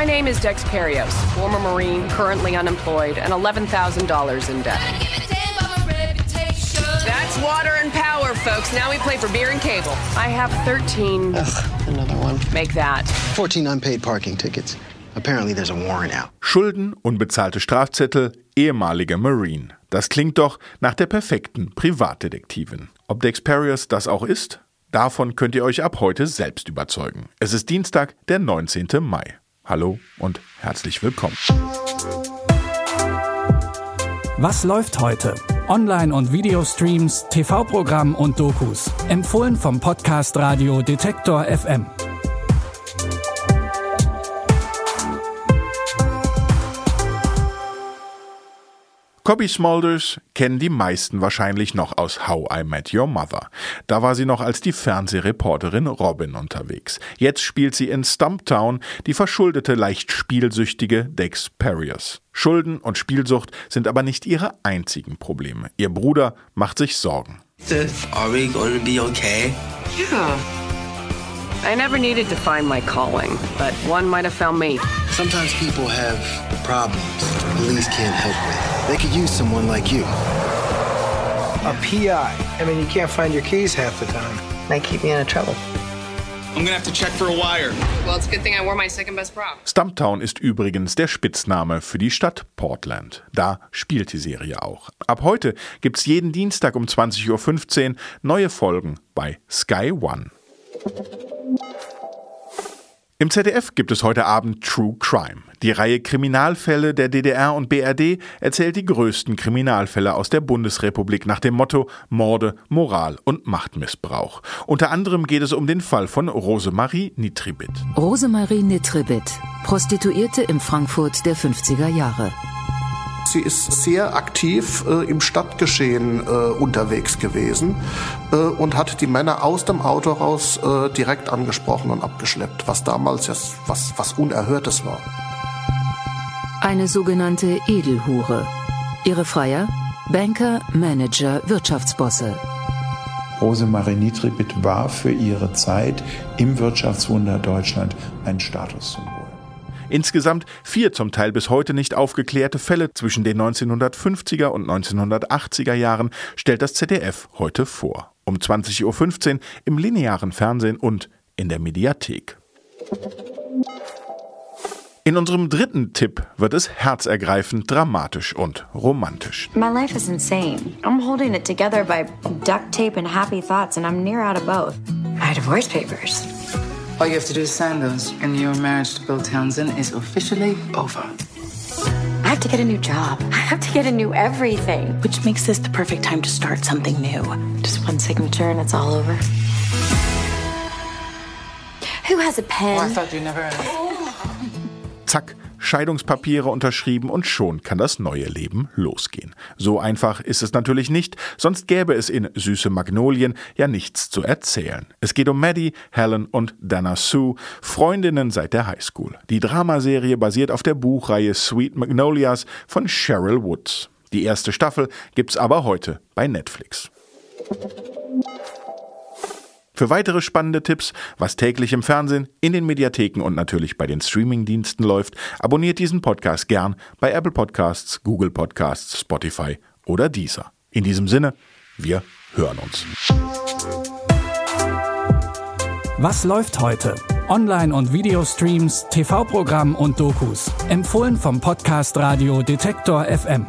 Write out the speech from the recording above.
My name is Dex Perios, former Marine, currently unemployed, and $11,000 in debt. That's water and power, folks. Now we play for beer and cable. I have 13. Ugh, another one. Make that. 14 unpaid parking tickets. Apparently there's a warrant out. Schulden, unbezahlte Strafzettel, ehemalige Marine. Das klingt doch nach der perfekten Privatdetektivin. Ob Dexperius das auch ist? Davon könnt ihr euch ab heute selbst überzeugen. Es ist Dienstag, der 19. Mai. Hallo und herzlich willkommen. Was läuft heute? Online- und Videostreams, TV-Programm und Dokus. Empfohlen vom Podcast Radio Detektor FM. Cobby Smulders kennen die meisten wahrscheinlich noch aus How I Met Your Mother. Da war sie noch als die Fernsehreporterin Robin unterwegs. Jetzt spielt sie in Stumptown die verschuldete, leicht spielsüchtige Dex Perriers. Schulden und Spielsucht sind aber nicht ihre einzigen Probleme. Ihr Bruder macht sich Sorgen. Are we going to be okay? Yeah. I never needed to find my calling, but one might have found me. Sometimes people have problems police can't help with. They could use someone like you. A PI. I mean, you can't find your keys half the time. Might keep me out of trouble. I'm gonna have to check for a wire. Well, it's a good thing I wore my second best prop. Stumptown ist übrigens der Spitzname für die Stadt Portland. Da spielt die Serie auch. Ab heute gibt's jeden Dienstag um 20.15 Uhr neue Folgen bei Sky One. Im ZDF gibt es heute Abend True Crime. Die Reihe Kriminalfälle der DDR und BRD erzählt die größten Kriminalfälle aus der Bundesrepublik nach dem Motto Morde, Moral und Machtmissbrauch. Unter anderem geht es um den Fall von Rosemarie Nitribit. Rosemarie Nitribit, Prostituierte im Frankfurt der 50er Jahre. Sie ist sehr aktiv äh, im Stadtgeschehen äh, unterwegs gewesen äh, und hat die Männer aus dem Auto raus äh, direkt angesprochen und abgeschleppt, was damals ja was, was Unerhörtes war. Eine sogenannte Edelhure. Ihre Freier? Banker, Manager, Wirtschaftsbosse. Rosemarie Nitribit war für ihre Zeit im Wirtschaftswunder Deutschland ein Statussymbol. Insgesamt vier zum Teil bis heute nicht aufgeklärte Fälle zwischen den 1950er und 1980er Jahren stellt das ZDF heute vor. Um 20.15 Uhr im linearen Fernsehen und in der Mediathek. In unserem dritten Tipp wird es herzergreifend, dramatisch und romantisch. My life is insane. I'm holding it together by duct tape and happy thoughts, and I'm near out of both. My divorce papers. All you have to do is sign those, and your marriage to Bill Townsend is officially over. I have to get a new job. I have to get a new everything. Which makes this the perfect time to start something new. Just one signature and it's all over. Who has a pen? Oh, I thought you never asked. Zack, Scheidungspapiere unterschrieben und schon kann das neue Leben losgehen. So einfach ist es natürlich nicht, sonst gäbe es in Süße Magnolien ja nichts zu erzählen. Es geht um Maddie, Helen und Dana Sue, Freundinnen seit der Highschool. Die Dramaserie basiert auf der Buchreihe Sweet Magnolias von Cheryl Woods. Die erste Staffel gibt's aber heute bei Netflix. Für weitere spannende Tipps, was täglich im Fernsehen, in den Mediatheken und natürlich bei den Streamingdiensten läuft, abonniert diesen Podcast gern bei Apple Podcasts, Google Podcasts, Spotify oder Deezer. In diesem Sinne, wir hören uns. Was läuft heute? Online- und Videostreams, TV-Programm und Dokus. Empfohlen vom Podcast Radio Detektor FM.